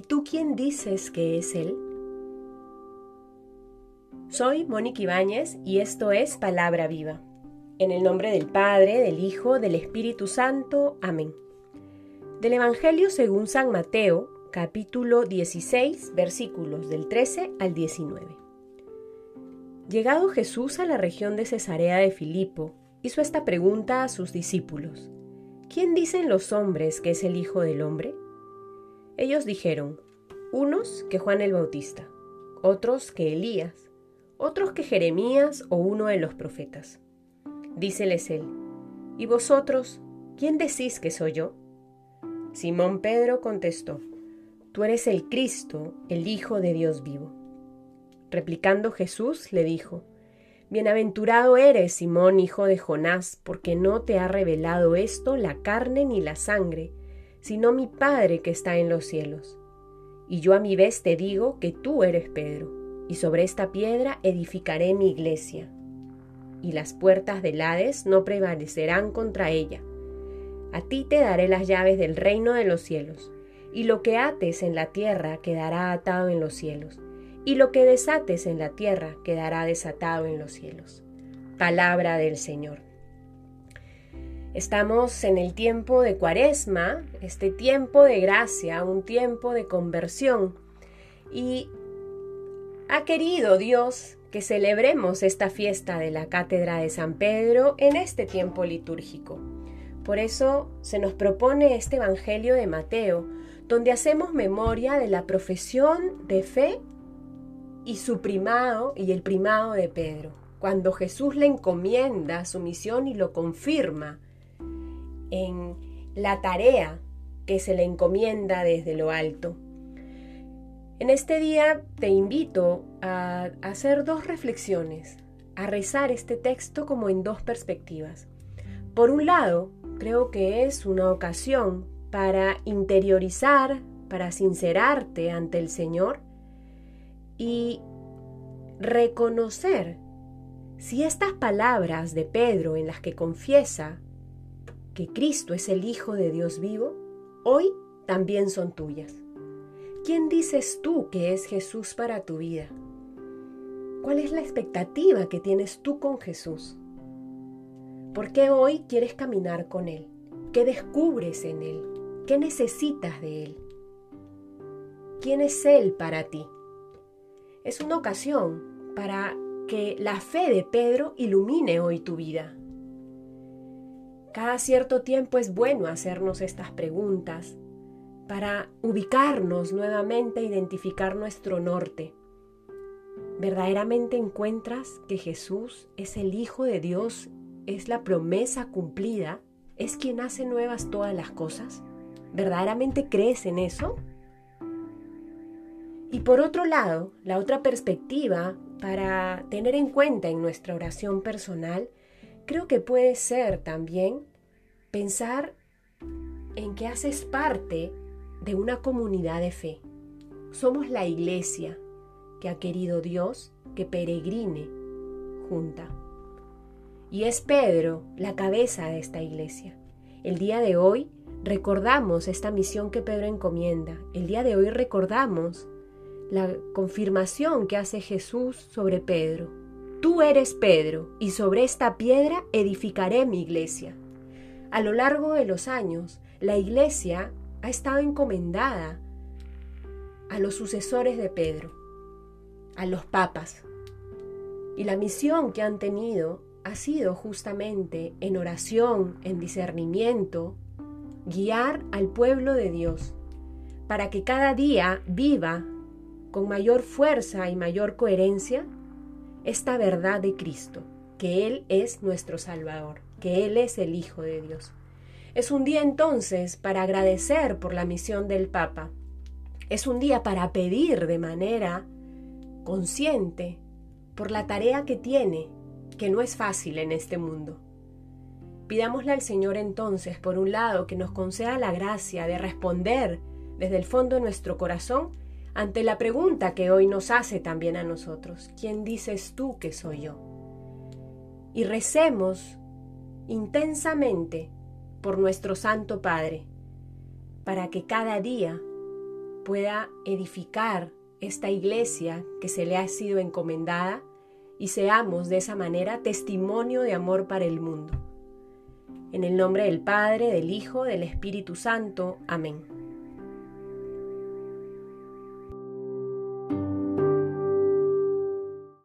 ¿Y tú quién dices que es Él? Soy Mónica Ibáñez y esto es Palabra Viva. En el nombre del Padre, del Hijo, del Espíritu Santo. Amén. Del Evangelio según San Mateo, capítulo 16, versículos del 13 al 19. Llegado Jesús a la región de Cesarea de Filipo, hizo esta pregunta a sus discípulos. ¿Quién dicen los hombres que es el Hijo del Hombre? Ellos dijeron, unos que Juan el Bautista, otros que Elías, otros que Jeremías o uno de los profetas. Díceles él, ¿y vosotros, quién decís que soy yo? Simón Pedro contestó, Tú eres el Cristo, el Hijo de Dios vivo. Replicando Jesús le dijo, Bienaventurado eres, Simón, hijo de Jonás, porque no te ha revelado esto la carne ni la sangre, sino mi Padre que está en los cielos. Y yo a mi vez te digo que tú eres Pedro, y sobre esta piedra edificaré mi iglesia, y las puertas del Hades no prevalecerán contra ella. A ti te daré las llaves del reino de los cielos, y lo que ates en la tierra quedará atado en los cielos, y lo que desates en la tierra quedará desatado en los cielos. Palabra del Señor. Estamos en el tiempo de cuaresma, este tiempo de gracia, un tiempo de conversión. Y ha querido Dios que celebremos esta fiesta de la Cátedra de San Pedro en este tiempo litúrgico. Por eso se nos propone este Evangelio de Mateo, donde hacemos memoria de la profesión de fe y su primado y el primado de Pedro, cuando Jesús le encomienda su misión y lo confirma en la tarea que se le encomienda desde lo alto. En este día te invito a hacer dos reflexiones, a rezar este texto como en dos perspectivas. Por un lado, creo que es una ocasión para interiorizar, para sincerarte ante el Señor y reconocer si estas palabras de Pedro en las que confiesa que Cristo es el Hijo de Dios vivo, hoy también son tuyas. ¿Quién dices tú que es Jesús para tu vida? ¿Cuál es la expectativa que tienes tú con Jesús? ¿Por qué hoy quieres caminar con Él? ¿Qué descubres en Él? ¿Qué necesitas de Él? ¿Quién es Él para ti? Es una ocasión para que la fe de Pedro ilumine hoy tu vida. Cada cierto tiempo es bueno hacernos estas preguntas para ubicarnos nuevamente, identificar nuestro norte. ¿Verdaderamente encuentras que Jesús es el Hijo de Dios, es la promesa cumplida, es quien hace nuevas todas las cosas? ¿Verdaderamente crees en eso? Y por otro lado, la otra perspectiva para tener en cuenta en nuestra oración personal creo que puede ser también pensar en que haces parte de una comunidad de fe. Somos la iglesia que ha querido Dios que peregrine junta. Y es Pedro la cabeza de esta iglesia. El día de hoy recordamos esta misión que Pedro encomienda. El día de hoy recordamos la confirmación que hace Jesús sobre Pedro. Tú eres Pedro, y sobre esta piedra edificaré mi iglesia. A lo largo de los años, la iglesia ha estado encomendada a los sucesores de Pedro, a los papas. Y la misión que han tenido ha sido justamente en oración, en discernimiento, guiar al pueblo de Dios para que cada día viva con mayor fuerza y mayor coherencia esta verdad de Cristo, que Él es nuestro Salvador, que Él es el Hijo de Dios. Es un día entonces para agradecer por la misión del Papa. Es un día para pedir de manera consciente por la tarea que tiene, que no es fácil en este mundo. Pidámosle al Señor entonces, por un lado, que nos conceda la gracia de responder desde el fondo de nuestro corazón ante la pregunta que hoy nos hace también a nosotros, ¿quién dices tú que soy yo? Y recemos intensamente por nuestro Santo Padre, para que cada día pueda edificar esta iglesia que se le ha sido encomendada y seamos de esa manera testimonio de amor para el mundo. En el nombre del Padre, del Hijo, del Espíritu Santo. Amén.